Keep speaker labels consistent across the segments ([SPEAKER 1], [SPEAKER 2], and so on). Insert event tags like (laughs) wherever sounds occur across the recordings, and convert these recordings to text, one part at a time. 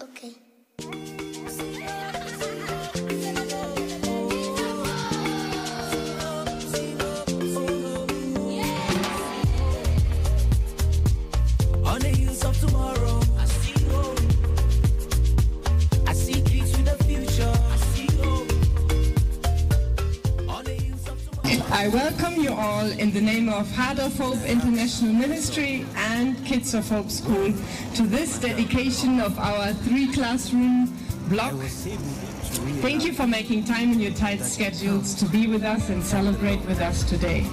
[SPEAKER 1] Okay.
[SPEAKER 2] The
[SPEAKER 3] name of Heart of Hope International Ministry and Kids of Hope School to this dedication of our three classroom block. Thank you for making time in your tight schedules to be with us and celebrate with us today.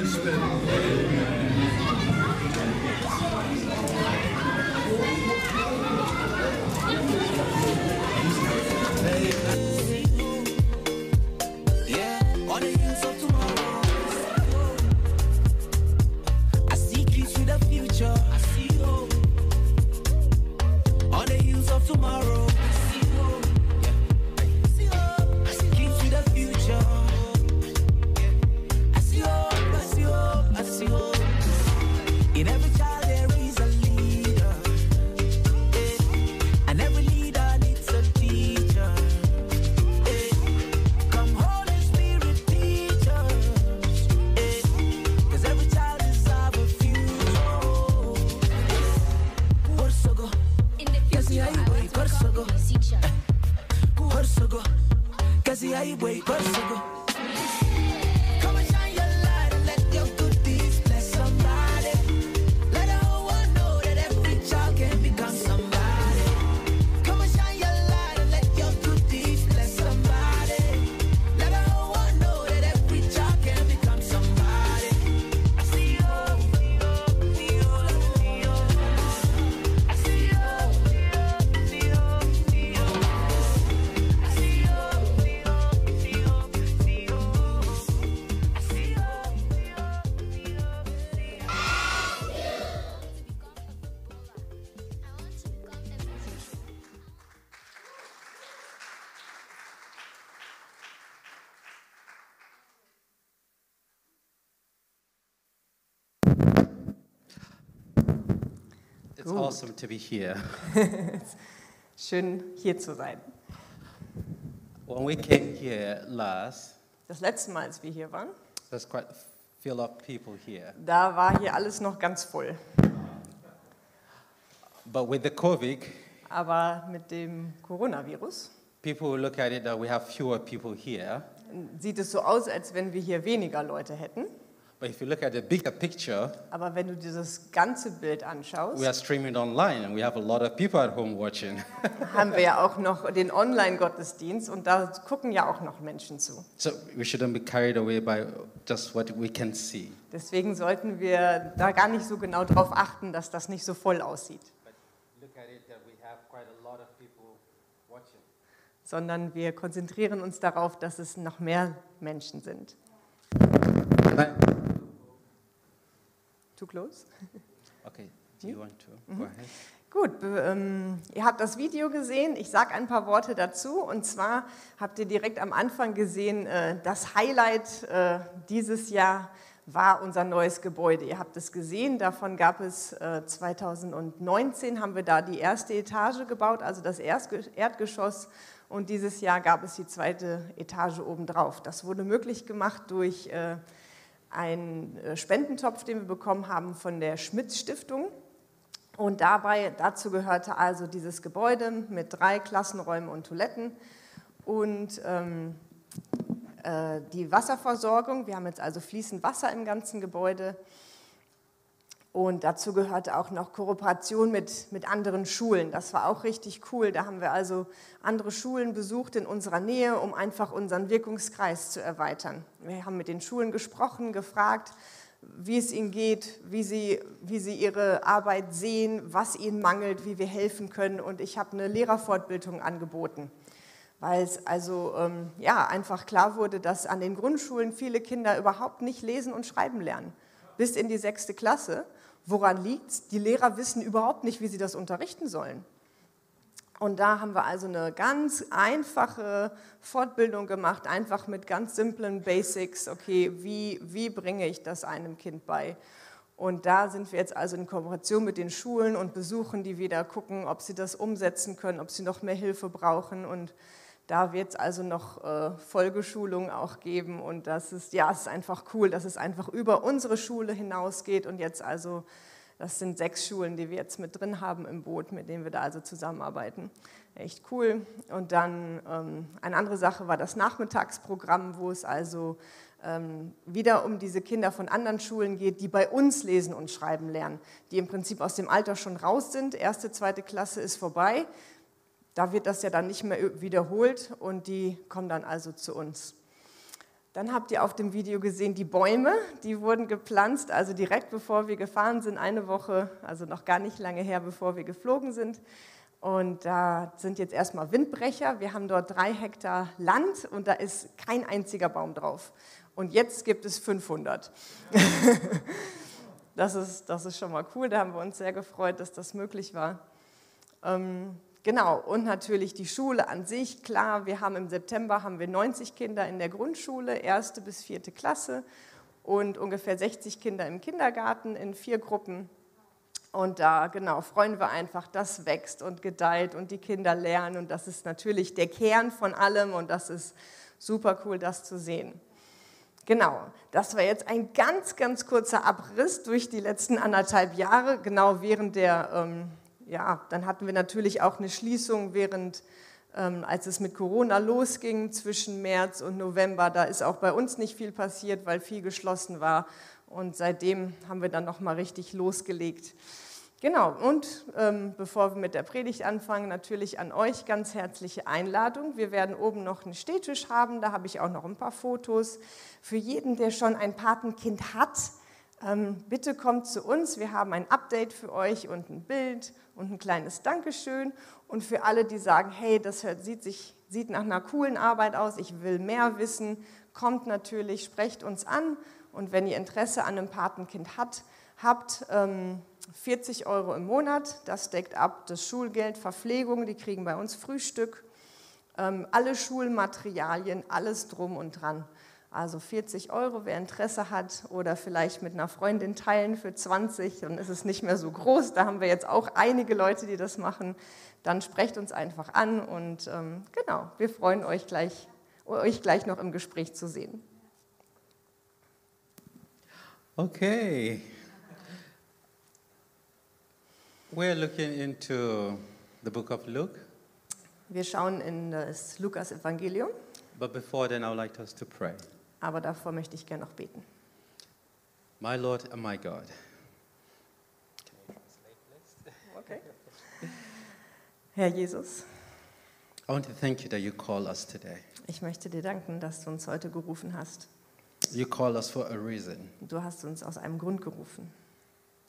[SPEAKER 4] Of
[SPEAKER 5] awesome to be here. (laughs)
[SPEAKER 3] Schön hier zu sein.
[SPEAKER 5] When we came here last,
[SPEAKER 3] Das letzte Mal, als wir hier waren,
[SPEAKER 5] there's quite a few of people here.
[SPEAKER 3] da war hier alles noch ganz voll.
[SPEAKER 5] But with the COVID,
[SPEAKER 3] Aber mit dem Coronavirus
[SPEAKER 5] people will look at it that we have fewer people here.
[SPEAKER 3] sieht es so aus, als wenn wir hier weniger Leute hätten.
[SPEAKER 5] But if you look at the bigger picture,
[SPEAKER 3] Aber wenn du dieses ganze Bild anschaust,
[SPEAKER 5] we are streaming online and we have a lot of people at home watching. (laughs)
[SPEAKER 3] haben wir ja auch noch den Online-Gottesdienst und da gucken ja auch noch Menschen zu.
[SPEAKER 5] so we shouldn't be carried away by just what we can see.
[SPEAKER 3] Deswegen sollten wir da gar nicht so genau drauf achten, dass das nicht so voll aussieht,
[SPEAKER 5] Look at it that we have quite a lot of people watching.
[SPEAKER 3] sondern wir konzentrieren uns darauf, dass es noch mehr Menschen sind. Too close?
[SPEAKER 5] Okay, do you want to go ahead?
[SPEAKER 3] Gut, ähm, ihr habt das Video gesehen. Ich sage ein paar Worte dazu. Und zwar habt ihr direkt am Anfang gesehen, äh, das Highlight äh, dieses Jahr war unser neues Gebäude. Ihr habt es gesehen, davon gab es äh, 2019, haben wir da die erste Etage gebaut, also das Erdgeschoss. Und dieses Jahr gab es die zweite Etage obendrauf. Das wurde möglich gemacht durch äh, einen äh, Spendentopf, den wir bekommen haben von der Schmitz Stiftung. Und dabei, dazu gehörte also dieses Gebäude mit drei Klassenräumen und Toiletten und ähm, äh, die Wasserversorgung. Wir haben jetzt also fließend Wasser im ganzen Gebäude. Und dazu gehörte auch noch Kooperation mit, mit anderen Schulen. Das war auch richtig cool. Da haben wir also andere Schulen besucht in unserer Nähe, um einfach unseren Wirkungskreis zu erweitern. Wir haben mit den Schulen gesprochen, gefragt, wie es ihnen geht, wie sie, wie sie ihre Arbeit sehen, was ihnen mangelt, wie wir helfen können. Und ich habe eine Lehrerfortbildung angeboten, weil es also ähm, ja, einfach klar wurde, dass an den Grundschulen viele Kinder überhaupt nicht lesen und schreiben lernen, bis in die sechste Klasse. Woran liegt es? Die Lehrer wissen überhaupt nicht, wie sie das unterrichten sollen. Und da haben wir also eine ganz einfache Fortbildung gemacht, einfach mit ganz simplen Basics. Okay, wie, wie bringe ich das einem Kind bei? Und da sind wir jetzt also in Kooperation mit den Schulen und besuchen die wieder, gucken, ob sie das umsetzen können, ob sie noch mehr Hilfe brauchen. Und da wird es also noch äh, Folgeschulungen auch geben. Und das ist, ja, es ist einfach cool, dass es einfach über unsere Schule hinausgeht und jetzt also das sind sechs Schulen, die wir jetzt mit drin haben im Boot, mit denen wir da also zusammenarbeiten. Echt cool. Und dann ähm, eine andere Sache war das Nachmittagsprogramm, wo es also ähm, wieder um diese Kinder von anderen Schulen geht, die bei uns lesen und schreiben lernen, die im Prinzip aus dem Alter schon raus sind. Erste, zweite Klasse ist vorbei. Da wird das ja dann nicht mehr wiederholt und die kommen dann also zu uns. Dann habt ihr auf dem Video gesehen, die Bäume, die wurden gepflanzt, also direkt bevor wir gefahren sind, eine Woche, also noch gar nicht lange her, bevor wir geflogen sind. Und da sind jetzt erstmal Windbrecher. Wir haben dort drei Hektar Land und da ist kein einziger Baum drauf. Und jetzt gibt es 500. (laughs) das, ist, das ist schon mal cool. Da haben wir uns sehr gefreut, dass das möglich war. Ähm, Genau, und natürlich die Schule an sich. Klar, wir haben im September haben wir 90 Kinder in der Grundschule, erste bis vierte Klasse und ungefähr 60 Kinder im Kindergarten in vier Gruppen. Und da genau freuen wir einfach, das wächst und gedeiht und die Kinder lernen. Und das ist natürlich der Kern von allem und das ist super cool, das zu sehen. Genau, das war jetzt ein ganz, ganz kurzer Abriss durch die letzten anderthalb Jahre, genau während der ähm, ja, dann hatten wir natürlich auch eine Schließung während, ähm, als es mit Corona losging zwischen März und November. Da ist auch bei uns nicht viel passiert, weil viel geschlossen war. Und seitdem haben wir dann nochmal richtig losgelegt. Genau, und ähm, bevor wir mit der Predigt anfangen, natürlich an euch ganz herzliche Einladung. Wir werden oben noch einen Stehtisch haben, da habe ich auch noch ein paar Fotos. Für jeden, der schon ein Patenkind hat, bitte kommt zu uns, wir haben ein Update für euch und ein Bild und ein kleines Dankeschön. Und für alle, die sagen, hey, das sieht, sich, sieht nach einer coolen Arbeit aus, ich will mehr wissen, kommt natürlich, sprecht uns an. Und wenn ihr Interesse an einem Patenkind hat, habt, ähm, 40 Euro im Monat, das deckt ab das Schulgeld, Verpflegung, die kriegen bei uns Frühstück, ähm, alle Schulmaterialien, alles drum und dran. Also 40 Euro, wer Interesse hat oder vielleicht mit einer Freundin teilen für 20, dann ist es nicht mehr so groß. Da haben wir jetzt auch einige Leute, die das machen. Dann sprecht uns einfach an und ähm, genau, wir freuen euch gleich, euch gleich noch im Gespräch zu sehen.
[SPEAKER 1] Okay. We're looking into the book of Luke.
[SPEAKER 3] Wir schauen in das Lukas-Evangelium,
[SPEAKER 1] But before then, I would like us to pray.
[SPEAKER 3] Aber davor möchte ich gerne noch beten.
[SPEAKER 1] My Lord and my God,
[SPEAKER 3] Okay. Herr Jesus,
[SPEAKER 1] I want to thank you that you call us today.
[SPEAKER 3] ich möchte dir danken, dass du uns heute gerufen hast.
[SPEAKER 1] You call us for a reason.
[SPEAKER 3] Du hast uns aus einem Grund gerufen.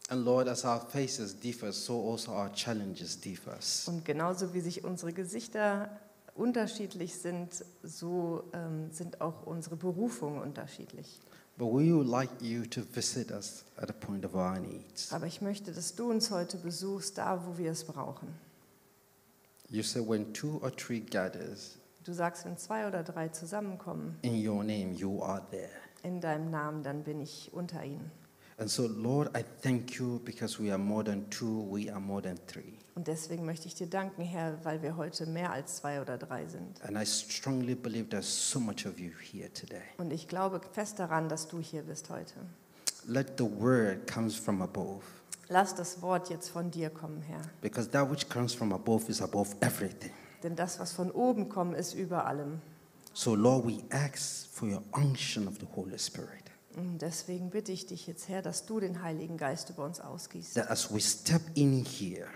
[SPEAKER 1] And Lord, as our faces differ, so also our challenges differ.
[SPEAKER 3] Und genauso wie sich unsere Gesichter unterschiedlich sind, so ähm, sind auch unsere Berufungen unterschiedlich.
[SPEAKER 1] Like.
[SPEAKER 3] Aber ich möchte, dass du uns heute besuchst, da wo wir es brauchen.
[SPEAKER 1] You said when two or three gathers
[SPEAKER 3] Du sagst, wenn zwei oder drei zusammenkommen
[SPEAKER 1] in your name, you are there.
[SPEAKER 3] in deinem Namen, dann bin ich unter ihnen.
[SPEAKER 1] And so, Lord, I thank you because we are more than two, we are more than three.
[SPEAKER 3] Und deswegen möchte ich dir danken, Herr, weil wir heute mehr als zwei oder drei sind.
[SPEAKER 1] And I strongly believe there's so much of you here today.
[SPEAKER 3] Und ich glaube fest daran, dass du hier bist heute.
[SPEAKER 1] Let the word comes from above,
[SPEAKER 3] Lass das Wort jetzt von dir kommen, Herr.
[SPEAKER 1] because that which comes from above is above everything.
[SPEAKER 3] Denn das, was von oben kommt, ist über allem.
[SPEAKER 1] So, Lord, we ask for your unction of the Holy Spirit,
[SPEAKER 3] Und deswegen bitte ich dich jetzt, Herr, dass du den Heiligen Geist über uns ausgießt.
[SPEAKER 1] that as we step in here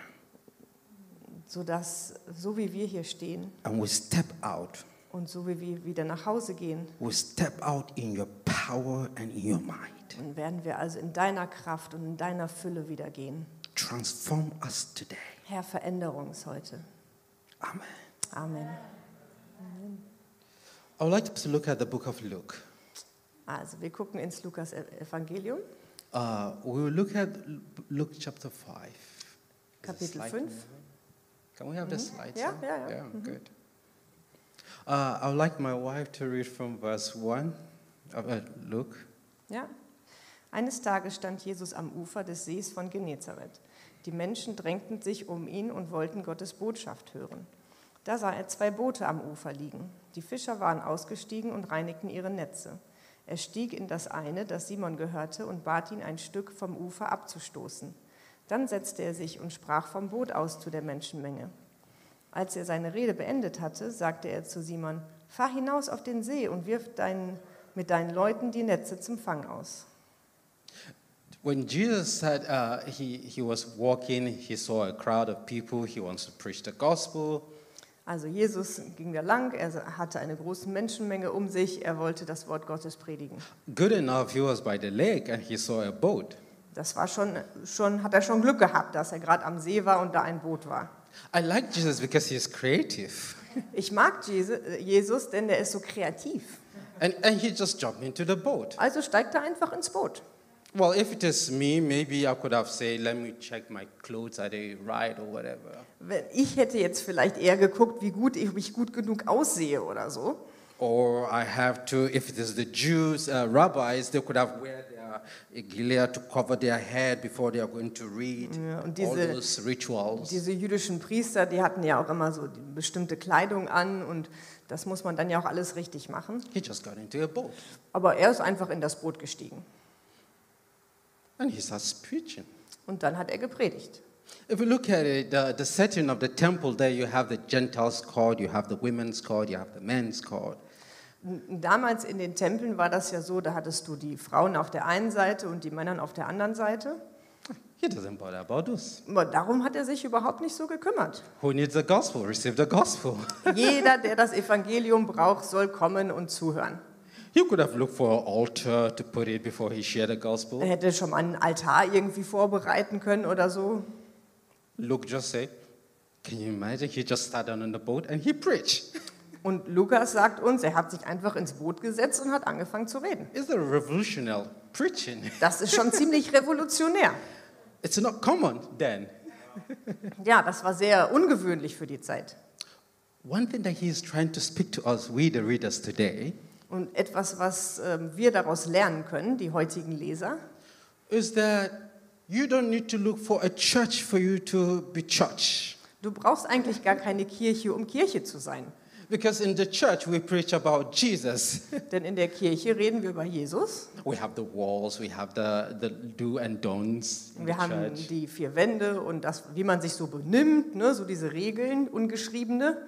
[SPEAKER 3] sodass, so wie wir hier stehen
[SPEAKER 1] and we step out,
[SPEAKER 3] und so wie wir wieder nach Hause gehen,
[SPEAKER 1] we step out in your power and in your might.
[SPEAKER 3] Dann werden wir also in deiner Kraft und in deiner Fülle wieder gehen.
[SPEAKER 1] Transform us today.
[SPEAKER 3] Herr, Veränderung ist heute.
[SPEAKER 1] Amen.
[SPEAKER 3] Amen.
[SPEAKER 1] I would like to look at the book of Luke.
[SPEAKER 3] Also, wir gucken ins Lukas-Evangelium,
[SPEAKER 1] Uh, we will look at Luke chapter 5. Is the
[SPEAKER 3] Kapitel
[SPEAKER 1] slide
[SPEAKER 3] 5.
[SPEAKER 1] Can we have the slides?
[SPEAKER 3] Yeah, yeah, yeah.
[SPEAKER 1] Yeah, good. Uh, I would like my wife to read from verse 1 of uh, Luke.
[SPEAKER 3] Ja. Eines Tages stand Jesus am Ufer des Sees von Genezareth. Die Menschen drängten sich um ihn und wollten Gottes Botschaft hören. Da sah er zwei Boote am Ufer liegen. Die Fischer waren ausgestiegen und reinigten ihre Netze. Er stieg in das eine, das Simon gehörte, und bat ihn, ein Stück vom Ufer abzustoßen. Dann setzte er sich und sprach vom Boot aus zu der Menschenmenge. Als er seine Rede beendet hatte, sagte er zu Simon, fahr hinaus auf den See und wirf deinen, mit deinen Leuten die Netze zum Fang aus.
[SPEAKER 1] When Jesus said uh, he, he was walking, he saw a crowd of people, he wants to preach the gospel.
[SPEAKER 3] Also Jesus ging da lang, er hatte eine große Menschenmenge um sich, er wollte das Wort Gottes predigen.
[SPEAKER 1] Good enough, he was by the lake and he saw a boat.
[SPEAKER 3] Das war schon, schon, hat er schon Glück gehabt, dass er gerade am See war und da ein Boot war.
[SPEAKER 1] I like Jesus because he's creative. (laughs)
[SPEAKER 3] Ich mag Jesu- Jesus, denn der ist so kreativ.
[SPEAKER 1] And, and he just jumped into the boat.
[SPEAKER 3] Also steigt er einfach ins Boot.
[SPEAKER 1] Well, if it is me, maybe I could have said, let me check my clothes, are they right or whatever.
[SPEAKER 3] Wenn- Ich hätte jetzt vielleicht eher geguckt, wie gut ich mich gut genug aussehe oder so.
[SPEAKER 1] Or I have to, if it is the Jews, uh, rabbis, they could have wear their gilia to cover their head before they are going to read.
[SPEAKER 3] Ja, und
[SPEAKER 1] all
[SPEAKER 3] diese-
[SPEAKER 1] those rituals.
[SPEAKER 3] Diese jüdischen Priester, die hatten ja auch immer so bestimmte Kleidung an und das muss man dann ja auch alles richtig machen.
[SPEAKER 1] He just got into a boat
[SPEAKER 3] Aber er ist einfach in das Boot gestiegen
[SPEAKER 1] and he starts preaching.
[SPEAKER 3] und dann hat er gepredigt.
[SPEAKER 1] If you look at it, the, the setting of the temple there, you have the Gentiles court, you have the women's court, you have the men's court.
[SPEAKER 3] Damals in den Tempeln war das ja so, da hattest du die Frauen auf der einen Seite und die Männer auf der anderen Seite.
[SPEAKER 1] Doesn't bother about this.
[SPEAKER 3] Aber darum hat er sich überhaupt nicht so gekümmert.
[SPEAKER 1] Who needs the gospel? Receive the gospel. (laughs)
[SPEAKER 3] Jeder, der das Evangelium braucht, soll kommen und zuhören.
[SPEAKER 1] He could have looked for an altar to put it before he shared the
[SPEAKER 3] Er
[SPEAKER 1] gospel.
[SPEAKER 3] hätte schon mal einen Altar irgendwie vorbereiten können oder so.
[SPEAKER 1] Luke just said, can you imagine? He just sat down on the boat and he preached. (laughs)
[SPEAKER 3] Und Lukas sagt uns, er hat sich einfach ins Boot gesetzt und hat angefangen zu reden.
[SPEAKER 1] It's a revolutionary preaching.
[SPEAKER 3] Das ist schon ziemlich revolutionär. (laughs)
[SPEAKER 1] It's not common then. (laughs)
[SPEAKER 3] Ja, das war sehr ungewöhnlich für die Zeit.
[SPEAKER 1] One thing that he is trying to speak to us, we the readers today,
[SPEAKER 3] Und etwas, was ähm, wir daraus lernen können, die heutigen Leser,
[SPEAKER 1] is that you don't need to look for a church for you to be church.
[SPEAKER 3] du brauchst eigentlich gar keine Kirche, um Kirche zu sein.
[SPEAKER 1] Because in the church we preach about Jesus. (laughs)
[SPEAKER 3] Denn in der Kirche reden wir über Jesus.
[SPEAKER 1] We have the walls, we have the, the do and don'ts
[SPEAKER 3] Wir haben
[SPEAKER 1] church.
[SPEAKER 3] die vier Wände und das, wie man sich so benimmt, ne, so diese Regeln, ungeschriebene.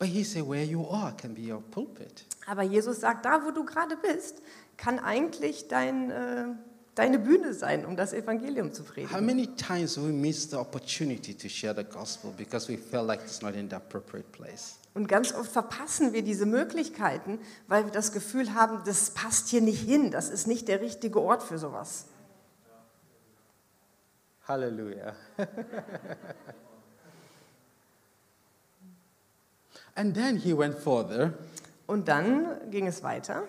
[SPEAKER 1] But he said, where you are can be your pulpit.
[SPEAKER 3] Aber Jesus sagt, da wo du gerade bist, kann eigentlich dein, äh, deine Bühne sein, um das Evangelium zu
[SPEAKER 1] How
[SPEAKER 3] predigen.
[SPEAKER 1] many times we miss the opportunity to share the gospel because we feel like it's not in the appropriate place?
[SPEAKER 3] Und ganz oft verpassen wir diese Möglichkeiten, weil wir das Gefühl haben, das passt hier nicht hin, das ist nicht der richtige Ort für sowas.
[SPEAKER 1] Hallelujah. (laughs) and then he went further.
[SPEAKER 3] Und dann ging es weiter.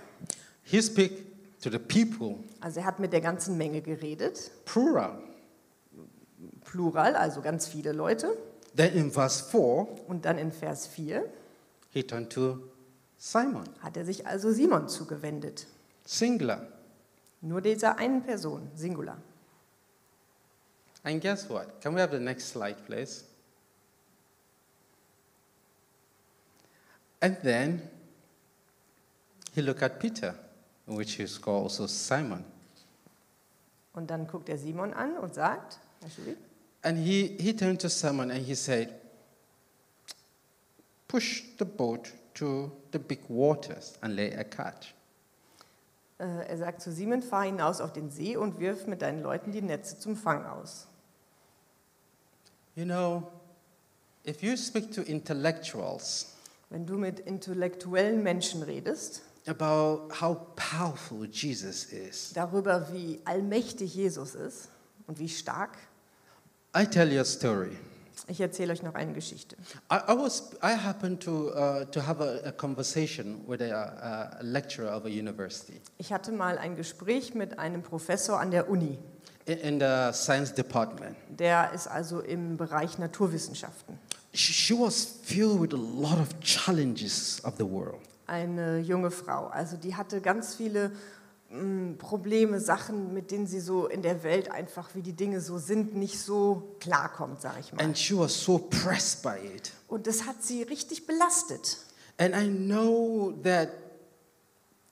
[SPEAKER 1] He spoke to the people,
[SPEAKER 3] Also er hat mit der ganzen Menge geredet,
[SPEAKER 1] plural.
[SPEAKER 3] plural, also ganz viele Leute.
[SPEAKER 1] Then in verse 4,
[SPEAKER 3] Und dann in Vers 4
[SPEAKER 1] he turned to Simon,
[SPEAKER 3] hat er sich also Simon zugewendet.
[SPEAKER 1] singular.
[SPEAKER 3] Nur dieser einen Person, Singular.
[SPEAKER 1] And guess what? Can we have the next slide, please? And then he looked at Peter, which is called also Simon.
[SPEAKER 3] Und dann guckt er Simon an und sagt,
[SPEAKER 1] And he, he turned to Simon and he said, Push the boat to the big waters and lay a catch.
[SPEAKER 3] äh, er sagt zu Simon, fahr hinaus auf den See und wirf mit deinen Leuten die Netze zum Fang aus.
[SPEAKER 1] You know, if you speak to intellectuals,
[SPEAKER 3] Wenn du mit intellektuellen Menschen redest,
[SPEAKER 1] about how powerful Jesus is.
[SPEAKER 3] darüber, wie allmächtig Jesus ist und wie stark.
[SPEAKER 1] I tell you a story.
[SPEAKER 3] Ich erzähle euch noch eine Geschichte.
[SPEAKER 1] I, I was I happened to uh, to have a, a conversation with a, a lecturer of a university
[SPEAKER 3] Ich hatte mal ein Gespräch mit einem Professor an der Uni.
[SPEAKER 1] in, the science department.
[SPEAKER 3] Der ist also im Bereich Naturwissenschaften.
[SPEAKER 1] She was filled with a lot of challenges of the world.
[SPEAKER 3] Eine junge Frau. Also die hatte ganz viele mm, Probleme, Sachen, mit denen sie so in der Welt einfach, wie die Dinge so sind, nicht so klarkommt, sage ich mal.
[SPEAKER 1] And she was so pressed by it.
[SPEAKER 3] Und das hat sie richtig belastet.
[SPEAKER 1] And I know that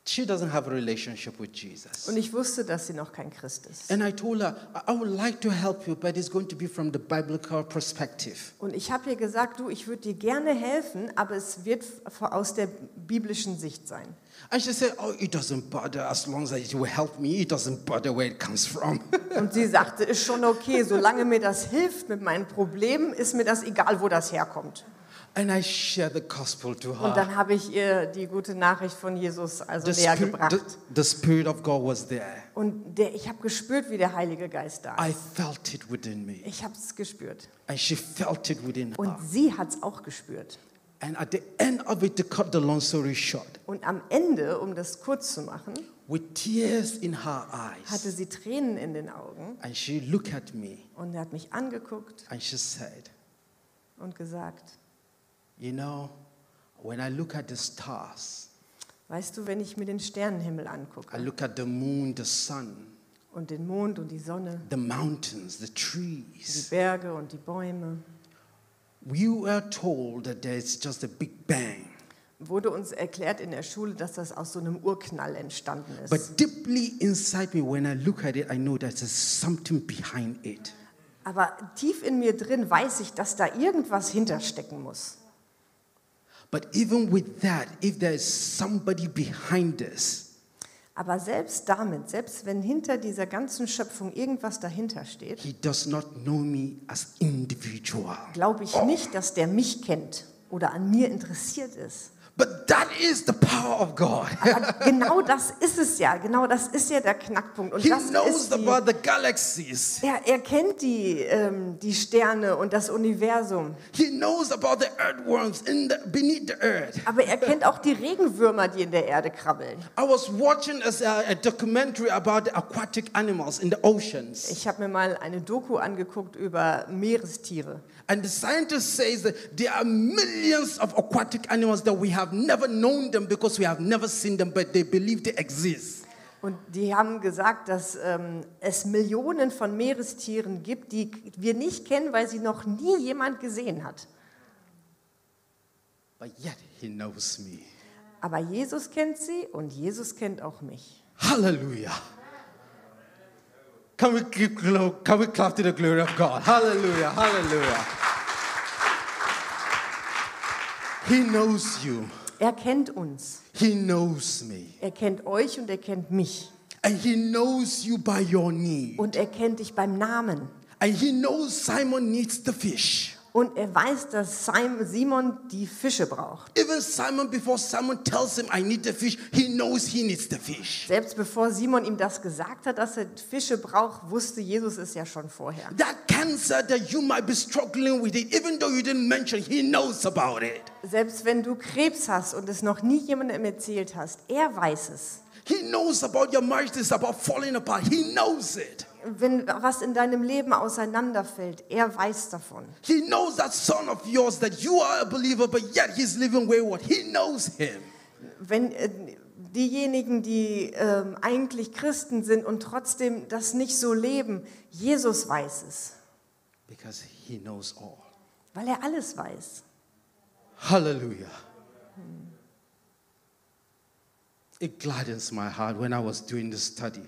[SPEAKER 1] she doesn't have a relationship with Jesus.
[SPEAKER 3] Und ich wusste, dass sie noch kein Christ ist.
[SPEAKER 1] And I told her, I would like to help you, but it's going to be from the biblical perspective.
[SPEAKER 3] Und ich habe ihr gesagt, du, ich würde dir gerne helfen, aber es wird aus der biblischen Sicht sein.
[SPEAKER 1] And she said, Oh, it doesn't bother as long as it will help me. It doesn't bother where it comes from. (laughs)
[SPEAKER 3] Und sie sagte, ist schon okay, solange mir das hilft mit meinen Problemen, ist mir das egal, wo das herkommt.
[SPEAKER 1] And I shared the gospel to
[SPEAKER 3] Und
[SPEAKER 1] her.
[SPEAKER 3] dann habe ich ihr die gute Nachricht von Jesus also
[SPEAKER 1] The
[SPEAKER 3] näher gebracht.
[SPEAKER 1] the, the Spirit of God was there.
[SPEAKER 3] Und der, ich habe gespürt, wie der Heilige Geist da
[SPEAKER 1] I
[SPEAKER 3] ist.
[SPEAKER 1] felt it within me.
[SPEAKER 3] Ich habe es gespürt.
[SPEAKER 1] And she felt it within
[SPEAKER 3] Und
[SPEAKER 1] her.
[SPEAKER 3] sie hat es auch gespürt.
[SPEAKER 1] And at the end of it, to cut the long story short,
[SPEAKER 3] Und am Ende, um das kurz zu machen,
[SPEAKER 1] with tears in her
[SPEAKER 3] hatte
[SPEAKER 1] eyes,
[SPEAKER 3] sie Tränen in den Augen
[SPEAKER 1] and she looked at me
[SPEAKER 3] und er hat mich angeguckt
[SPEAKER 1] and she said,
[SPEAKER 3] und gesagt,
[SPEAKER 1] You know, when I look at the stars,
[SPEAKER 3] weißt du, wenn ich mir den Sternenhimmel
[SPEAKER 1] I
[SPEAKER 3] angucke
[SPEAKER 1] look at the moon, the sun,
[SPEAKER 3] und den Mond und die Sonne,
[SPEAKER 1] the mountains, the
[SPEAKER 3] die
[SPEAKER 1] trees,
[SPEAKER 3] Berge und die Bäume,
[SPEAKER 1] we were told that there's just a big bang.
[SPEAKER 3] wurde uns erklärt in der Schule, dass das aus so einem Urknall entstanden ist.
[SPEAKER 1] But deeply inside me, when I look at it, I know that there's something behind it.
[SPEAKER 3] Aber tief in mir drin weiß ich, dass da irgendwas hinterstecken muss.
[SPEAKER 1] But even with that, if there is somebody behind us,
[SPEAKER 3] Aber selbst damit, selbst wenn hinter dieser ganzen Schöpfung irgendwas dahinter steht,
[SPEAKER 1] he does not know me as individual.
[SPEAKER 3] glaube ich nicht, dass der mich kennt oder an mir interessiert ist.
[SPEAKER 1] But that is the power of God.
[SPEAKER 3] Aber genau das ist es ja, genau das ist ja der Knackpunkt. Und
[SPEAKER 1] He
[SPEAKER 3] das
[SPEAKER 1] knows
[SPEAKER 3] ist die,
[SPEAKER 1] about the galaxies.
[SPEAKER 3] er, er kennt die, ähm, die Sterne und das Universum.
[SPEAKER 1] He knows about the earthworms in the, beneath the earth.
[SPEAKER 3] Aber er kennt auch die Regenwürmer, die in der Erde krabbeln.
[SPEAKER 1] I was watching a, a documentary about the aquatic animals in the oceans.
[SPEAKER 3] Ich habe mir mal eine Doku angeguckt über Meerestiere.
[SPEAKER 1] And the scientist says that there are millions of aquatic animals that we have never known them because we have never seen them, but they believe they exist.
[SPEAKER 3] Und die haben gesagt, dass ähm, es Millionen von Meerestieren gibt, die wir nicht kennen, weil sie noch nie jemand gesehen hat.
[SPEAKER 1] But yet he knows me.
[SPEAKER 3] Aber Jesus kennt sie und Jesus kennt auch mich.
[SPEAKER 1] Hallelujah. Can we, give, can we clap to the glory of God? Hallelujah, hallelujah. He knows you.
[SPEAKER 3] Er kennt uns.
[SPEAKER 1] He knows me.
[SPEAKER 3] Er kennt euch und er kennt mich.
[SPEAKER 1] And he knows you by your need.
[SPEAKER 3] Und er kennt dich beim Namen.
[SPEAKER 1] And he knows Simon needs the fish.
[SPEAKER 3] Und er weiß, dass Sim- Simon die Fische braucht.
[SPEAKER 1] Even Simon, before Simon tells him, I need the fish, he knows he needs the fish.
[SPEAKER 3] Selbst bevor Simon ihm das gesagt hat, dass er Fische braucht, wusste Jesus es ja schon vorher.
[SPEAKER 1] That cancer that you might be struggling with it, even though you didn't mention, he knows about it.
[SPEAKER 3] Selbst wenn du Krebs hast und es noch nie jemandem erzählt hast, er weiß es.
[SPEAKER 1] He knows about your marriage that's about falling apart. He knows it.
[SPEAKER 3] Wenn was in deinem Leben auseinanderfällt, er weiß davon.
[SPEAKER 1] He knows that son of yours that you are a believer, but yet he's living wayward. He knows him.
[SPEAKER 3] Wenn äh, diejenigen, die ähm, eigentlich Christen sind und trotzdem das nicht so leben, Jesus weiß es,
[SPEAKER 1] Because he knows all.
[SPEAKER 3] weil er alles weiß.
[SPEAKER 1] Hallelujah. It gladdens my heart when I was doing the study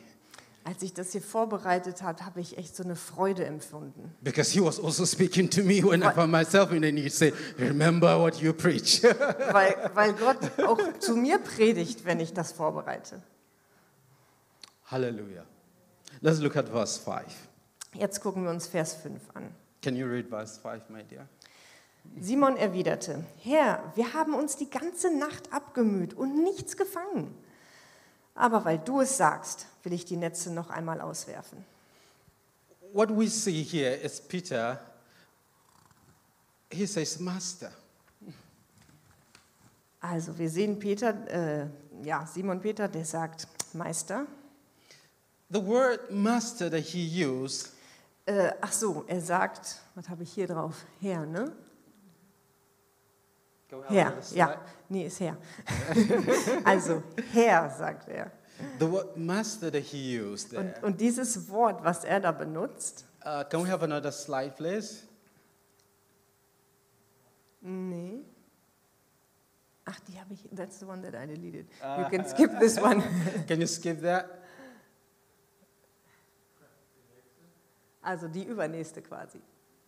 [SPEAKER 3] Als ich das hier vorbereitet habe, habe ich echt so eine Freude empfunden.
[SPEAKER 1] because he was also speaking to me when I found myself in the need. Say, remember what you preach. (laughs)
[SPEAKER 3] Weil, weil Gott auch zu mir predigt, wenn ich das vorbereite.
[SPEAKER 1] Hallelujah. Let's look at verse 5.
[SPEAKER 3] Jetzt gucken wir uns Vers 5 an.
[SPEAKER 1] Can you read verse 5, my dear?
[SPEAKER 3] Simon erwiderte, Herr, wir haben uns die ganze Nacht abgemüht und nichts gefangen. Aber weil du es sagst, will ich die Netze noch einmal auswerfen.
[SPEAKER 1] What we see here is Peter, he says, Master.
[SPEAKER 3] Also wir sehen Peter, äh, ja, Simon Peter, der sagt, Meister.
[SPEAKER 1] The word master that he used
[SPEAKER 3] Äh, ach so, er sagt, was habe ich hier drauf? Herr, ne? Herr, ja, nee, ist Herr. (laughs) also Herr, sagt er.
[SPEAKER 1] The word master that he used there.
[SPEAKER 3] Und, und dieses Wort, was er da benutzt,
[SPEAKER 1] Uh, can we have another slide, please?
[SPEAKER 3] nee. Ach, die habe ich, that's the one that I deleted. You can skip this one. (laughs)
[SPEAKER 1] Can you skip that?
[SPEAKER 3] Also die übernächste quasi.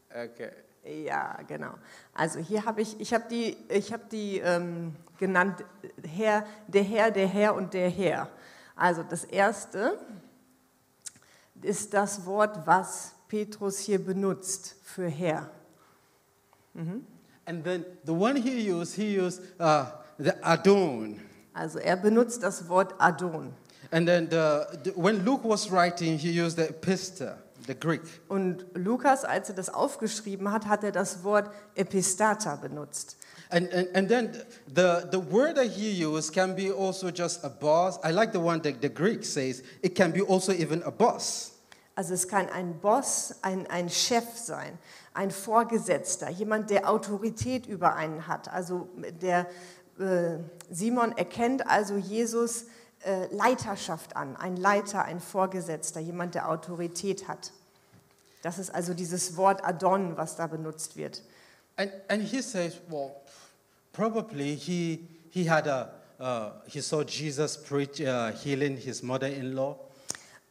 [SPEAKER 1] Okay.
[SPEAKER 3] Ja, genau. Also hier habe ich, ich habe die, ich habe die ähm, genannt, Herr, der Herr, der Herr und der Herr. Also das erste ist das Wort, was Petrus hier benutzt für Herr.
[SPEAKER 1] And then the one he used, he used uh, the Adon.
[SPEAKER 3] Also er benutzt das Wort Adon.
[SPEAKER 1] And then the, when Luke was writing, he used the epista, the Greek.
[SPEAKER 3] Und Lukas, als er das aufgeschrieben hat, hat er das Wort Epistata benutzt.
[SPEAKER 1] And, and, and then the, the word that he used can be also just a boss. I like the one that the Greek says. It can be also even a boss.
[SPEAKER 3] Also es kann ein Boss, ein, ein Chef sein, ein Vorgesetzter, jemand, der Autorität über einen hat. Also der äh, Simon erkennt also Jesus Leiterschaft an, ein Leiter, ein Vorgesetzter, jemand, der Autorität hat. Das ist also dieses Wort Adon, was da benutzt wird.
[SPEAKER 1] And, and he says, well, probably he, he had a, uh, he saw Jesus preach uh, healing his mother-in-law.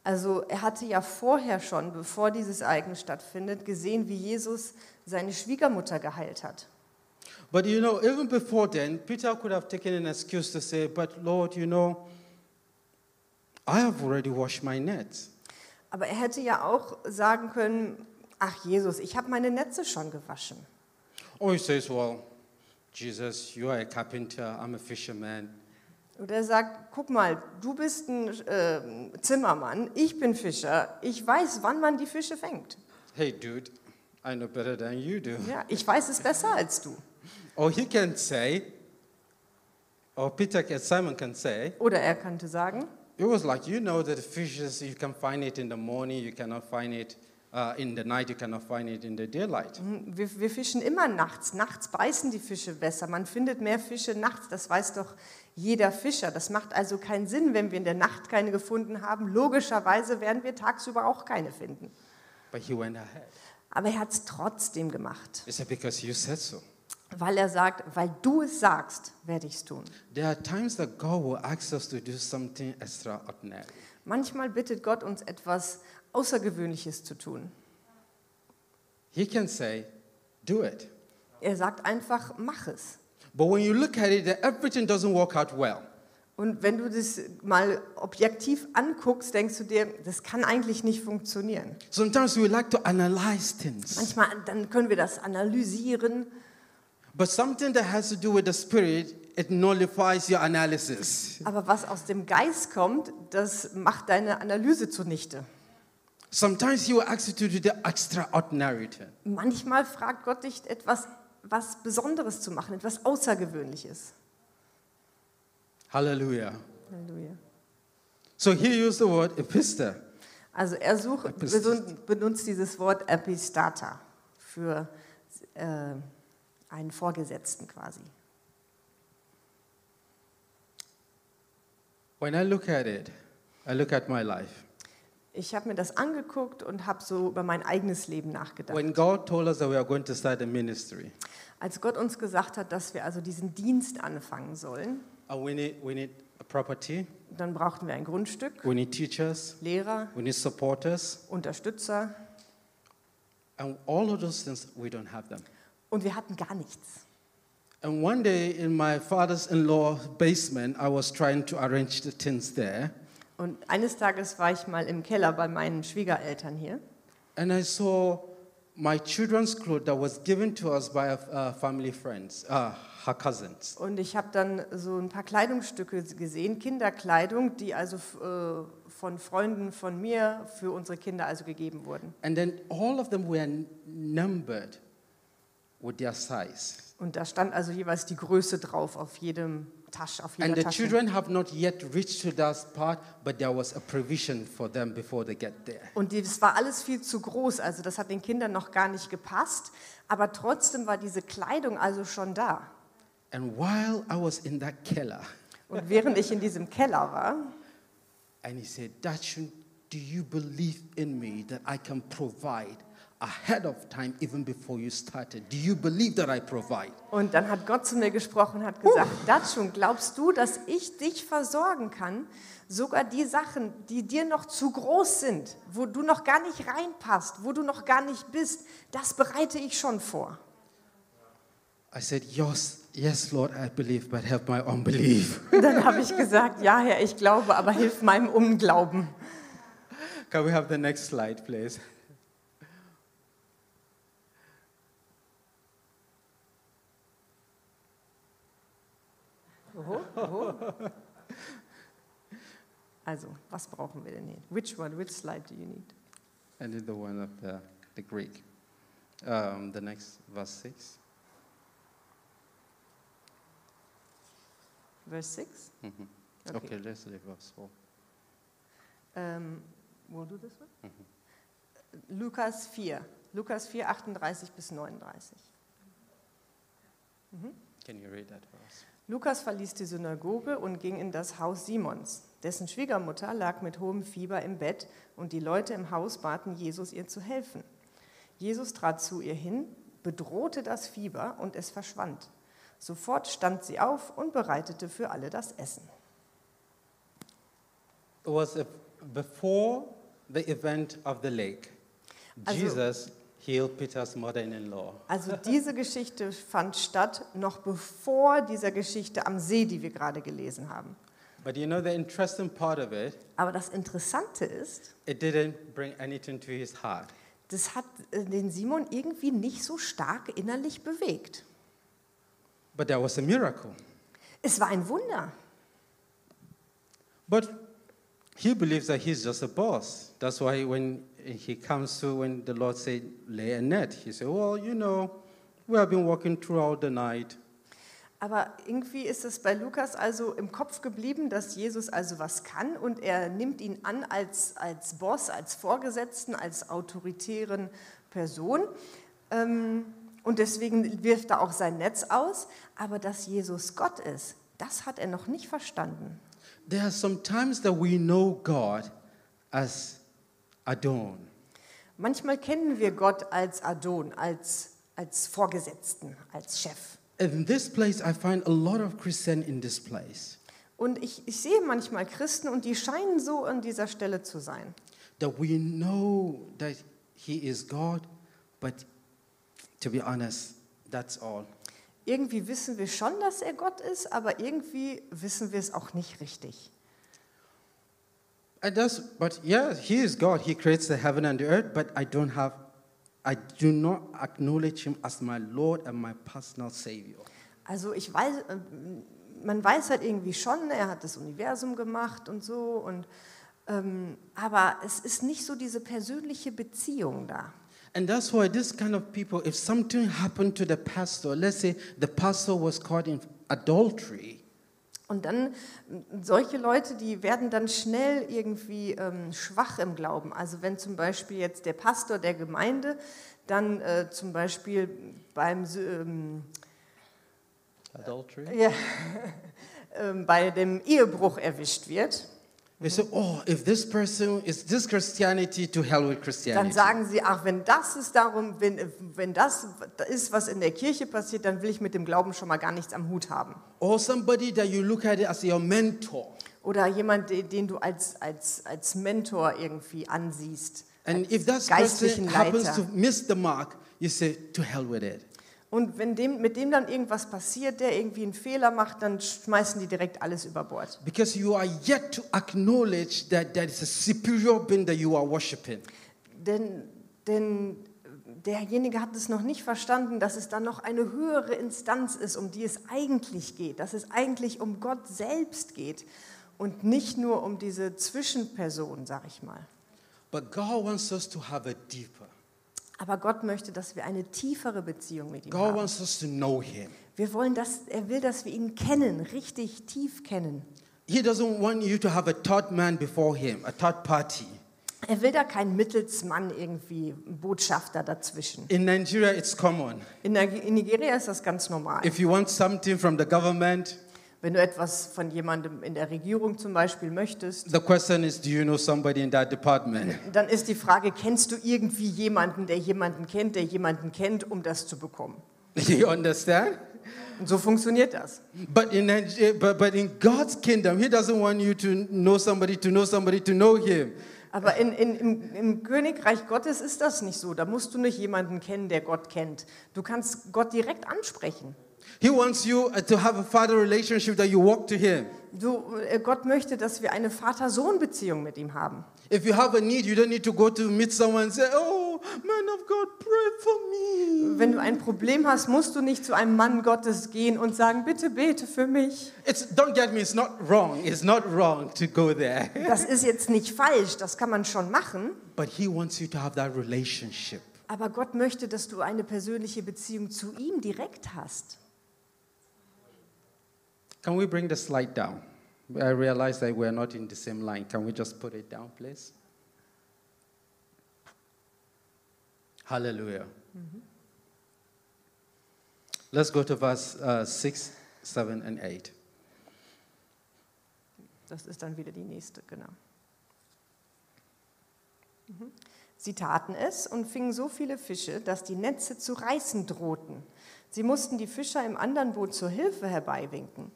[SPEAKER 3] Also er hatte ja vorher schon, bevor dieses Ereignis stattfindet, gesehen, wie Jesus seine Schwiegermutter geheilt hat.
[SPEAKER 1] But you know, even before then, Peter could have taken an excuse to say, but Lord, you know, I have already washed my nets.
[SPEAKER 3] Aber er hätte ja auch sagen können, ach Jesus, ich habe meine Netze schon gewaschen.
[SPEAKER 1] Or he says, well, Jesus, you are a carpenter, I'm a fisherman.
[SPEAKER 3] Oder er sagt, guck mal, du bist ein äh, Zimmermann, ich bin Fischer, ich weiß, wann man die Fische fängt.
[SPEAKER 1] Hey, dude, I know better than you do.
[SPEAKER 3] Ja, ich weiß es besser als du.
[SPEAKER 1] Or he can say, or Peter Simon can say,
[SPEAKER 3] Oder er könnte sagen,
[SPEAKER 1] it was like, you know that the fishes, you can find it in the morning, you cannot find it uh, in the night, you cannot find it in the daylight.
[SPEAKER 3] hm, wir, wir fischen immer nachts. Nachts beißen die Fische besser. Man findet mehr Fische nachts, das weiß doch jeder Fischer. Das macht also keinen Sinn, wenn wir in der Nacht keine gefunden haben. Logischerweise werden wir tagsüber auch keine finden.
[SPEAKER 1] But he went ahead.
[SPEAKER 3] Aber er hat es trotzdem gemacht,
[SPEAKER 1] He said, because you said so.
[SPEAKER 3] Weil er sagt, weil du es sagst, werde ich es tun.
[SPEAKER 1] There are times that God will ask us to do something extraordinary.
[SPEAKER 3] Manchmal bittet Gott uns etwas Außergewöhnliches zu tun.
[SPEAKER 1] He can say, do it.
[SPEAKER 3] Er sagt einfach, mach es.
[SPEAKER 1] But when you look at it, everything doesn't work out well.
[SPEAKER 3] Und wenn du das mal objektiv anguckst, denkst du dir, das kann eigentlich nicht funktionieren.
[SPEAKER 1] Sometimes we like to analyze things.
[SPEAKER 3] Manchmal dann können wir das analysieren,
[SPEAKER 1] But something that has to do with the spirit, it nullifies your analysis.
[SPEAKER 3] aber was aus dem Geist kommt, das macht deine Analyse zunichte.
[SPEAKER 1] Sometimes he will ask you to do the extraordinary.
[SPEAKER 3] Manchmal fragt Gott dich etwas was Besonderes zu machen, etwas Außergewöhnliches.
[SPEAKER 1] Hallelujah.
[SPEAKER 3] Halleluja.
[SPEAKER 1] So he used the word epista.
[SPEAKER 3] Also er sucht, benutzt dieses Wort Epistata für äh, einen Vorgesetzten quasi.
[SPEAKER 1] When I look at it, I look at my life.
[SPEAKER 3] Ich habe mir das angeguckt und habe so über mein eigenes Leben nachgedacht.
[SPEAKER 1] When God told us that we are going to start a ministry,
[SPEAKER 3] Als Gott uns gesagt hat, dass wir also diesen Dienst anfangen sollen,
[SPEAKER 1] and we need, we need a property,
[SPEAKER 3] dann brauchten wir ein Grundstück,
[SPEAKER 1] we need teachers,
[SPEAKER 3] Lehrer,
[SPEAKER 1] we need supporters,
[SPEAKER 3] Unterstützer
[SPEAKER 1] and all of those things, we don't have them.
[SPEAKER 3] Und wir hatten gar nichts.
[SPEAKER 1] And one day in my father's in law basement, I was trying to arrange the things there.
[SPEAKER 3] Und eines Tages war ich mal im Keller bei meinen Schwiegereltern hier
[SPEAKER 1] And I saw my children's clothes that was given to us by uh, family friends, uh, her cousins.
[SPEAKER 3] Und ich habe dann so ein paar Kleidungsstücke gesehen, Kinderkleidung, die also äh, von Freunden von mir für unsere Kinder also gegeben wurden.
[SPEAKER 1] And then all of them were numbered with their size.
[SPEAKER 3] Und da stand also jeweils die Größe drauf auf jedem Tasche, auf jeder
[SPEAKER 1] And the
[SPEAKER 3] Tasche.
[SPEAKER 1] children have not yet reached to that part, but there was a provision for them before they get there.
[SPEAKER 3] Und das war alles viel zu groß, also das hat den Kindern noch gar nicht gepasst. Aber trotzdem war diese Kleidung also schon da.
[SPEAKER 1] And while I was in that keller, (laughs)
[SPEAKER 3] Und während ich in diesem Keller war,
[SPEAKER 1] and he said, Dachshund, do you believe in me that I can provide ahead of time, even before you started? Do you believe that I provide?
[SPEAKER 3] und dann hat Gott zu mir gesprochen hat gesagt, Datschun, glaubst du, dass ich dich versorgen kann? Sogar die Sachen, die dir noch zu groß sind, wo du noch gar nicht reinpasst, wo du noch gar nicht bist, das bereite ich schon vor.
[SPEAKER 1] I said, Yes, yes, Lord, I believe, but help my unbelief. (laughs)
[SPEAKER 3] Dann habe ich gesagt, ja Herr, ich glaube, aber hilf meinem Unglauben.
[SPEAKER 1] Can we have the next slide, please?
[SPEAKER 3] Also, was brauchen wir denn hier? Which one, which slide do you need?
[SPEAKER 1] I did the one of the, the Greek. Um, the next, verse 6.
[SPEAKER 3] Verse 6?
[SPEAKER 1] Mhm.
[SPEAKER 3] Okay.
[SPEAKER 1] Okay. let's leave verse 4.
[SPEAKER 3] Ähm, we'll do this one? Lukas 4. Lukas 4, 38 bis 39.
[SPEAKER 1] Can you read that us?
[SPEAKER 3] Lukas verließ die Synagoge und ging in das Haus Simons. Dessen Schwiegermutter lag mit hohem Fieber im Bett und die Leute im Haus baten Jesus, ihr zu helfen. Jesus trat zu ihr hin, bedrohte das Fieber und es verschwand. Sofort stand sie auf und bereitete für alle das Essen.
[SPEAKER 1] It was before the event of the lake.
[SPEAKER 3] Also-
[SPEAKER 1] Jesus healed Peter's mother-in-law.
[SPEAKER 3] Also diese Geschichte fand statt noch bevor dieser Geschichte am See, die wir gerade gelesen haben.
[SPEAKER 1] But you know the interesting part of it,
[SPEAKER 3] Aber das Interessante ist,
[SPEAKER 1] it didn't bring anything to his heart.
[SPEAKER 3] das hat äh, den Simon irgendwie nicht so stark innerlich bewegt.
[SPEAKER 1] But there was a miracle.
[SPEAKER 3] Es war ein Wunder.
[SPEAKER 1] But he believes that he's just a boss. That's why when he comes to, when the Lord said, lay a net, he said, well, you know, we have been working throughout the night.
[SPEAKER 3] Aber irgendwie ist es bei Lukas also im Kopf geblieben, dass Jesus also was kann und er nimmt ihn an als, als Boss, als Vorgesetzten, als autoritären Person. Ähm, Und deswegen wirft er auch sein Netz aus. Aber dass Jesus Gott ist, das hat er noch nicht verstanden.
[SPEAKER 1] There are some times that we know God as Adon.
[SPEAKER 3] Manchmal kennen wir Gott als Adon, als, als Vorgesetzten, als Chef.
[SPEAKER 1] In this place, I find a lot of Christian in this place.
[SPEAKER 3] Und ich, ich sehe manchmal Christen und die scheinen so an dieser Stelle zu sein.
[SPEAKER 1] That we know that He is God, but to be honest, that's all.
[SPEAKER 3] Irgendwie wissen wir schon, dass er Gott ist, aber irgendwie wissen wir es auch nicht richtig.
[SPEAKER 1] And that's, but yeah, He is God. He creates the heaven and the earth, but I don't have, I do not acknowledge Him as my Lord and my personal Savior.
[SPEAKER 3] Also ich weiß, äh, man weiß halt irgendwie schon, er hat das Universum gemacht und so, und, ähm, aber es ist nicht so diese persönliche Beziehung da.
[SPEAKER 1] And that's why this kind of people, if something happened to the pastor, let's say the pastor was caught in adultery,
[SPEAKER 3] Und dann, solche Leute, die werden dann schnell irgendwie ähm, schwach im Glauben. Also wenn zum Beispiel jetzt der Pastor der Gemeinde dann äh, zum Beispiel beim, ähm,
[SPEAKER 1] adultery,
[SPEAKER 3] ja, (laughs) ähm, bei dem Ehebruch erwischt wird,
[SPEAKER 1] oh, if this person is this Christianity, to hell with
[SPEAKER 3] dann
[SPEAKER 1] Christianity.
[SPEAKER 3] sagen sie, ach, wenn das ist darum, wenn, wenn das ist, was in der Kirche passiert, dann will ich mit dem Glauben schon mal gar nichts am Hut haben.
[SPEAKER 1] Or somebody that you look at as your mentor.
[SPEAKER 3] Oder jemand, den du als, als, als Mentor irgendwie ansiehst.
[SPEAKER 1] And if that person happens
[SPEAKER 3] Leiter.
[SPEAKER 1] to miss the mark, you say, to hell with it.
[SPEAKER 3] Und wenn dem, mit dem dann irgendwas passiert, der irgendwie einen Fehler macht, dann schmeißen die direkt alles über Bord.
[SPEAKER 1] Because you are yet to acknowledge that there is a superior being that you are worshiping.
[SPEAKER 3] Denn, denn derjenige hat es noch nicht verstanden, dass es dann noch eine höhere Instanz ist, um die es eigentlich geht, dass es eigentlich um Gott selbst geht und nicht nur um diese Zwischenperson, sag ich mal.
[SPEAKER 1] But God wants us to have a deeper.
[SPEAKER 3] Aber Gott möchte, dass wir eine tiefere Beziehung mit ihm
[SPEAKER 1] God
[SPEAKER 3] haben.
[SPEAKER 1] wants us to know Him.
[SPEAKER 3] Wir wollen, dass er will, dass wir ihn kennen, richtig tief kennen.
[SPEAKER 1] He doesn't want you to have a third man before Him, a third party.
[SPEAKER 3] Er will da keinen Mittelsmann irgendwie, einen Botschafter dazwischen.
[SPEAKER 1] In Nigeria, it's common.
[SPEAKER 3] In Nigeria ist das ganz normal.
[SPEAKER 1] If you want something from the government,
[SPEAKER 3] Wenn du etwas von jemandem in der Regierung zum Beispiel möchtest,
[SPEAKER 1] the question is, do you know somebody in that department?
[SPEAKER 3] dann ist die Frage, kennst du irgendwie jemanden, der jemanden kennt, der jemanden kennt, um das zu bekommen? (laughs)
[SPEAKER 1] you understand?
[SPEAKER 3] Und so funktioniert das.
[SPEAKER 1] But in, but, but in God's kingdom, He doesn't want you to know somebody to know somebody to know Him.
[SPEAKER 3] Aber in, in, im, im Königreich Gottes ist das nicht so. Da musst du nicht jemanden kennen, der Gott kennt. Du kannst Gott direkt ansprechen.
[SPEAKER 1] He wants you uh, to have a father relationship that you walk to Him.
[SPEAKER 3] Du, äh, Gott möchte, dass wir eine Vater-Sohn-Beziehung mit ihm haben.
[SPEAKER 1] If you have a need, you don't need to go to meet someone and say, Oh, man of God, pray for me.
[SPEAKER 3] Wenn du ein Problem hast, musst du nicht zu einem Mann Gottes gehen und sagen, bitte bete für mich.
[SPEAKER 1] It's, don't get me, it's not wrong. It's not wrong to go there. (laughs)
[SPEAKER 3] Das ist jetzt nicht falsch, das kann man schon machen.
[SPEAKER 1] But He wants you to have that relationship.
[SPEAKER 3] Aber Gott möchte, dass du eine persönliche Beziehung zu ihm direkt hast.
[SPEAKER 1] Can we bring the slide down? I realize that we're not in the same line. Can we just put it down, please? Hallelujah. Let's go to verse uh, 6, 7, and 8.
[SPEAKER 3] Das ist dann wieder die nächste, genau. Mhm. Sie taten es und fingen so viele Fische, dass die Netze zu reißen drohten. Sie mussten die Fischer im anderen Boot zur Hilfe herbeiwinken.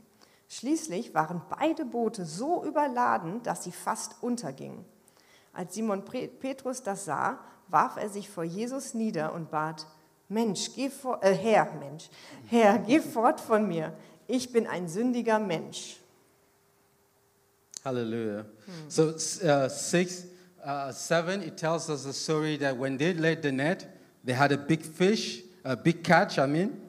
[SPEAKER 3] Schließlich waren beide Boote so überladen, dass sie fast untergingen. Als Simon Petrus das sah, warf er sich vor Jesus nieder und bat: Mensch, geh vor, äh, Herr, Mensch, Herr, geh fort von mir. Ich bin ein sündiger Mensch.
[SPEAKER 1] Hallelujah. So, uh, 6, uh, 7, it tells us the story that when they laid the net, they had a big fish, a big catch, I mean.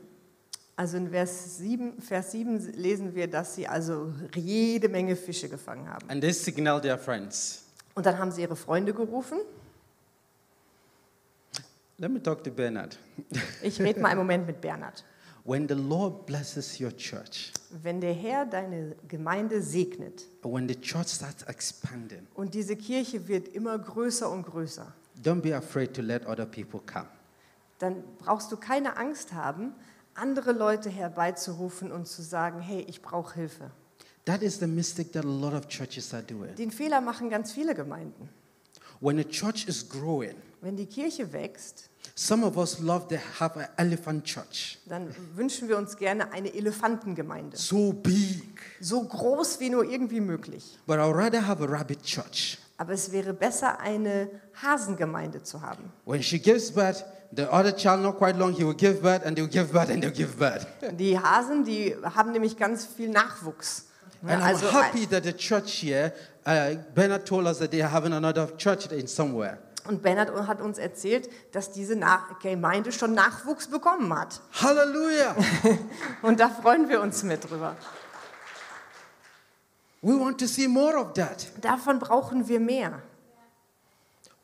[SPEAKER 3] Also in Vers 7, Vers 7 lesen wir, dass sie also jede Menge Fische gefangen haben.
[SPEAKER 1] And they signaled their friends.
[SPEAKER 3] Und dann haben sie ihre Freunde gerufen.
[SPEAKER 1] Let me talk to Bernard. (laughs)
[SPEAKER 3] Ich rede mal einen Moment mit Bernhard.
[SPEAKER 1] When the Lord blesses your church,
[SPEAKER 3] Wenn der Herr deine Gemeinde segnet
[SPEAKER 1] when the church starts expanding,
[SPEAKER 3] und diese Kirche wird immer größer und größer,
[SPEAKER 1] don't be afraid to let other people come.
[SPEAKER 3] dann brauchst du keine Angst haben, andere Leute herbeizurufen und zu sagen, hey, ich brauche Hilfe.
[SPEAKER 1] That is the mistake that a lot of churches are doing.
[SPEAKER 3] Den Fehler machen ganz viele Gemeinden.
[SPEAKER 1] When a church is growing,
[SPEAKER 3] Wenn die Kirche wächst,
[SPEAKER 1] some of us love to have an elephant church.
[SPEAKER 3] dann wünschen wir uns gerne eine Elefantengemeinde.
[SPEAKER 1] So big.
[SPEAKER 3] So groß wie nur irgendwie möglich.
[SPEAKER 1] But I'd rather have a rabbit church.
[SPEAKER 3] Aber es wäre besser, eine Hasengemeinde zu haben.
[SPEAKER 1] When she gives birth, the other child, not quite long, he will give birth and they'll give birth and they'll give birth. (laughs)
[SPEAKER 3] Die Hasen, die haben nämlich ganz viel Nachwuchs.
[SPEAKER 1] And I'm
[SPEAKER 3] also
[SPEAKER 1] happy that the church here, uh, Bernard told us that they are having another church in somewhere.
[SPEAKER 3] und Bernhard hat uns erzählt, dass diese Nach Gemeinde schon Nachwuchs bekommen hat.
[SPEAKER 1] Hallelujah. (laughs)
[SPEAKER 3] Und da freuen wir uns mit drüber.
[SPEAKER 1] We want to see more of that.
[SPEAKER 3] Davon brauchen wir mehr.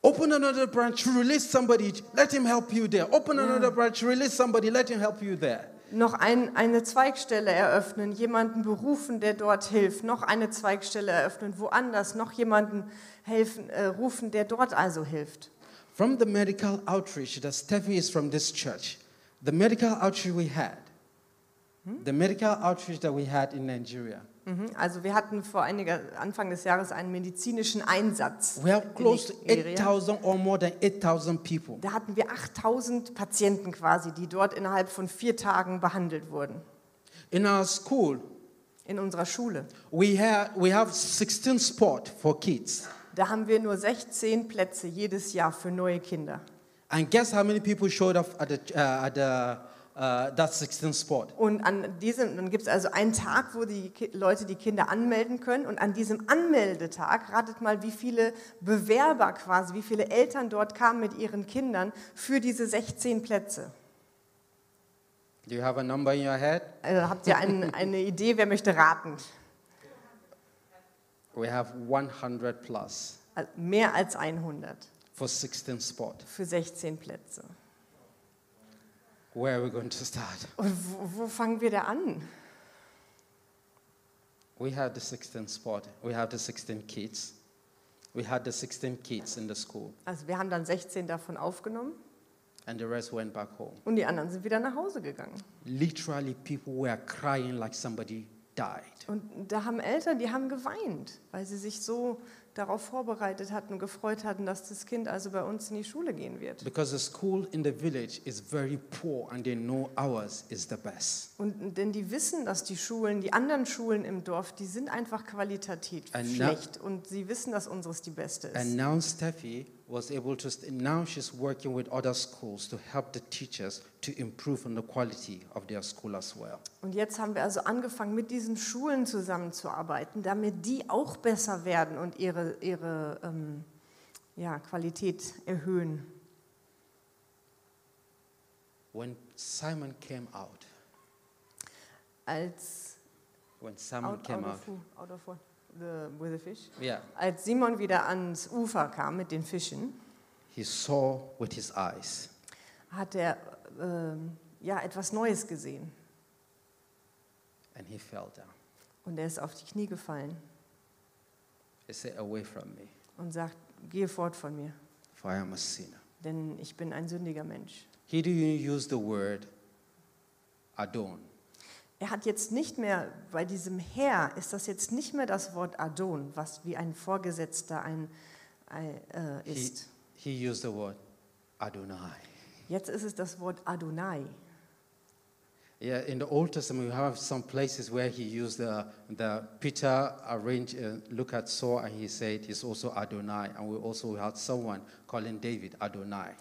[SPEAKER 1] Open another branch, release somebody, let him help you there. Open another branch, release somebody, let him help you there.
[SPEAKER 3] Noch ein, eine Zweigstelle eröffnen, jemanden berufen, der dort hilft. Noch eine Zweigstelle eröffnen, woanders. Noch jemanden helfen, äh, rufen, der dort also hilft.
[SPEAKER 1] From the medical outreach, that Steffi is from this church, the medical outreach we had, the medical outreach that we had in Nigeria,
[SPEAKER 3] Also wir hatten vor einiger Anfang des Jahres einen medizinischen Einsatz.
[SPEAKER 1] we have close to
[SPEAKER 3] Nigeria.
[SPEAKER 1] 8,000 or more than 8,000 people.
[SPEAKER 3] Da hatten wir 8000 Patienten quasi, die dort innerhalb von vier Tagen behandelt wurden.
[SPEAKER 1] In our school,
[SPEAKER 3] In unserer Schule.
[SPEAKER 1] we have, we have 16 sport for kids.
[SPEAKER 3] Da haben wir nur 16 Plätze jedes Jahr für neue Kinder.
[SPEAKER 1] And guess how many people showed up at the, uh, at the uh, 16th spot.
[SPEAKER 3] Und an diesem, dann gibt es also einen Tag, wo die Ki Leute die Kinder anmelden können. Und an diesem Anmeldetag, ratet mal, wie viele Bewerber quasi, wie viele Eltern dort kamen mit ihren Kindern für diese 16 Plätze.
[SPEAKER 1] Do you have a number in your head?
[SPEAKER 3] Also habt ihr ein, (laughs) eine Idee, wer möchte raten?
[SPEAKER 1] We have 100 plus
[SPEAKER 3] Also mehr als 100
[SPEAKER 1] for 16th spot.
[SPEAKER 3] für 16 Plätze.
[SPEAKER 1] Where are we going to start?
[SPEAKER 3] Und wo, wo fangen wir da an?
[SPEAKER 1] We had the 16th spot. We have the 16 kids. We had the 16 kids in the school,
[SPEAKER 3] Also wir haben dann 16 davon aufgenommen
[SPEAKER 1] and the rest went back home.
[SPEAKER 3] und die anderen sind wieder nach Hause gegangen.
[SPEAKER 1] Literally, people were crying like somebody died.
[SPEAKER 3] Und da haben Eltern, die haben geweint, weil sie sich so darauf vorbereitet hatten und gefreut hatten, dass das Kind also bei uns in die Schule gehen wird.
[SPEAKER 1] Because the school in the village is very poor and they know ours is the best.
[SPEAKER 3] Und denn die wissen, dass die Schulen, die anderen Schulen im Dorf, die sind einfach qualitativ
[SPEAKER 1] And now-
[SPEAKER 3] schlecht und sie wissen, dass unseres die beste
[SPEAKER 1] And
[SPEAKER 3] ist.
[SPEAKER 1] now Steffi was able to, now she's working with other schools to help the teachers to improve on the quality of their school as well.
[SPEAKER 3] Und jetzt haben wir also angefangen, mit diesen Schulen zusammenzuarbeiten, damit die auch besser werden und ihre, ihre ähm, ja, Qualität erhöhen.
[SPEAKER 1] When Simon came out,
[SPEAKER 3] Als
[SPEAKER 1] when Simon
[SPEAKER 3] out,
[SPEAKER 1] came
[SPEAKER 3] out
[SPEAKER 1] out,
[SPEAKER 3] of, out of? The, with the fish?
[SPEAKER 1] yeah,
[SPEAKER 3] Als Simon wieder ans Ufer kam mit den Fischen,
[SPEAKER 1] he saw with his eyes
[SPEAKER 3] hat er ähm, ja, etwas Neues gesehen.
[SPEAKER 1] and he fell down.
[SPEAKER 3] Und er ist auf die Knie gefallen
[SPEAKER 1] He said, Away from me,
[SPEAKER 3] und sagt, gehe fort von mir,
[SPEAKER 1] for I am a sinner.
[SPEAKER 3] denn ich bin ein sündiger Mensch.
[SPEAKER 1] He didn't use the word Adon.
[SPEAKER 3] Er hat jetzt nicht mehr, bei diesem Herr ist das jetzt nicht mehr das Wort Adon, was wie ein Vorgesetzter ein, ein, äh,
[SPEAKER 1] He,
[SPEAKER 3] ist.
[SPEAKER 1] he used the word Adonai.
[SPEAKER 3] Jetzt ist es das Wort Adonai.
[SPEAKER 1] Yeah, in the Old Testament, we have some places where he used the, the Peter arranged, uh, look at Saul, and he said he's also Adonai. And we also had someone calling David Adonai.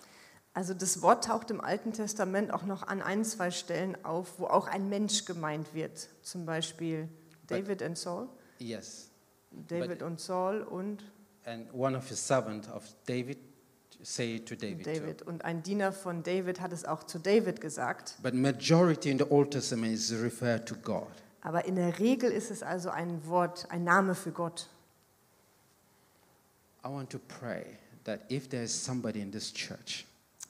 [SPEAKER 3] Also das Wort taucht im Alten Testament auch noch an ein, zwei Stellen auf, wo auch ein Mensch gemeint wird. Zum Beispiel David und Saul.
[SPEAKER 1] Yes.
[SPEAKER 3] David und Saul und
[SPEAKER 1] And one of his servants of David say to David.
[SPEAKER 3] David. Und ein Diener von David hat es auch zu David gesagt.
[SPEAKER 1] But majority in the Old Testament is referred to God.
[SPEAKER 3] Aber in der Regel ist es also ein Wort, ein Name für Gott.
[SPEAKER 1] I want to pray that if there is somebody in this church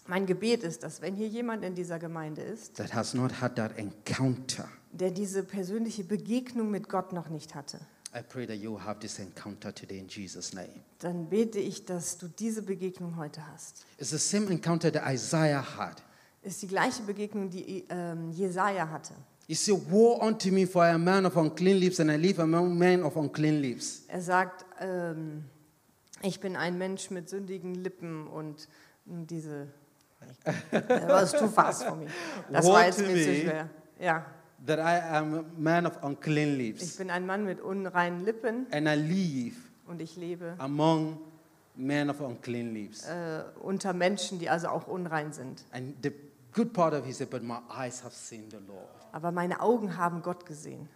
[SPEAKER 3] Mein Gebet ist, dass wenn hier jemand in dieser Gemeinde ist,
[SPEAKER 1] that has not had that encounter,
[SPEAKER 3] der diese persönliche Begegnung mit Gott noch nicht hatte,
[SPEAKER 1] I pray that you have this encounter today in Jesus' name.
[SPEAKER 3] dann bete ich, dass du diese Begegnung heute hast.
[SPEAKER 1] It's the same encounter that Isaiah had.
[SPEAKER 3] Ist die gleiche Begegnung, die ähm, Jesaja hatte.
[SPEAKER 1] He said, Woe unto me, for I am a man of unclean lips, and I live among men of unclean lips.
[SPEAKER 3] Er sagt, ähm, ich bin ein Mensch mit sündigen Lippen und mh, diese. Das war too fast for me. Das
[SPEAKER 1] Woe
[SPEAKER 3] war jetzt
[SPEAKER 1] to
[SPEAKER 3] mir zu
[SPEAKER 1] me.
[SPEAKER 3] schwer. Ja,
[SPEAKER 1] That I am a man of unclean
[SPEAKER 3] ich
[SPEAKER 1] lips,
[SPEAKER 3] bin ein Mann mit unreinen Lippen
[SPEAKER 1] and I live
[SPEAKER 3] und ich lebe
[SPEAKER 1] among men of unclean lips.
[SPEAKER 3] äh, unter Menschen, die also auch unrein sind.
[SPEAKER 1] And the good part of it, he said, But my eyes have seen the Lord.
[SPEAKER 3] Aber meine Augen haben Gott gesehen.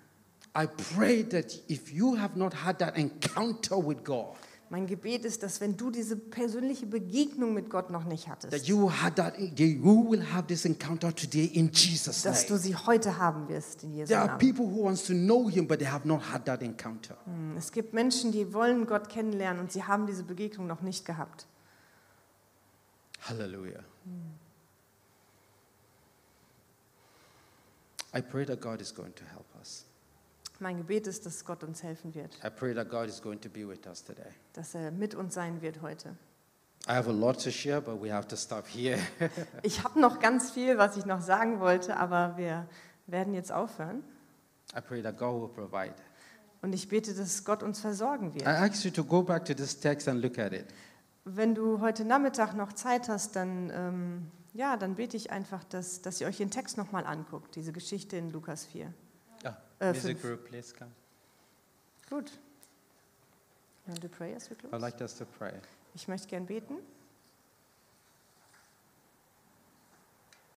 [SPEAKER 1] I pray that if you have not had that encounter with God,
[SPEAKER 3] Mein Gebet ist, dass wenn du diese persönliche Begegnung mit Gott noch nicht
[SPEAKER 1] that
[SPEAKER 3] hattest,
[SPEAKER 1] you had that, you will have this encounter today in Jesus'
[SPEAKER 3] dass du sie heute haben wirst in Jesu
[SPEAKER 1] There are
[SPEAKER 3] Namen.
[SPEAKER 1] people who wants to know Him, but they have not had that encounter.
[SPEAKER 3] Es gibt Menschen, die wollen Gott kennenlernen und sie haben diese Begegnung noch nicht gehabt.
[SPEAKER 1] Hallelujah. I pray that God is going to help us.
[SPEAKER 3] Mein Gebet ist, dass Gott uns helfen wird,
[SPEAKER 1] I pray that God is going to be with us today.
[SPEAKER 3] dass er mit uns sein wird heute.
[SPEAKER 1] I have a lot to share, but we have to stop here. (laughs)
[SPEAKER 3] Ich habe noch ganz viel, was ich noch sagen wollte, aber wir werden jetzt aufhören.
[SPEAKER 1] I pray that God will provide.
[SPEAKER 3] Und ich bete, dass Gott uns versorgen
[SPEAKER 1] I
[SPEAKER 3] wird.
[SPEAKER 1] ask you to go back to this text and look at it.
[SPEAKER 3] Wenn du heute Nachmittag noch Zeit hast, dann, ähm, ja, dann bete ich einfach, dass, dass ihr euch den Text nochmal anguckt, diese Geschichte in Lukas 4. Uh,
[SPEAKER 1] music
[SPEAKER 3] fünf.
[SPEAKER 1] group, please come.
[SPEAKER 3] Gut. You want to pray as we close?
[SPEAKER 1] I'd like us to pray.
[SPEAKER 3] Ich möchte gern beten.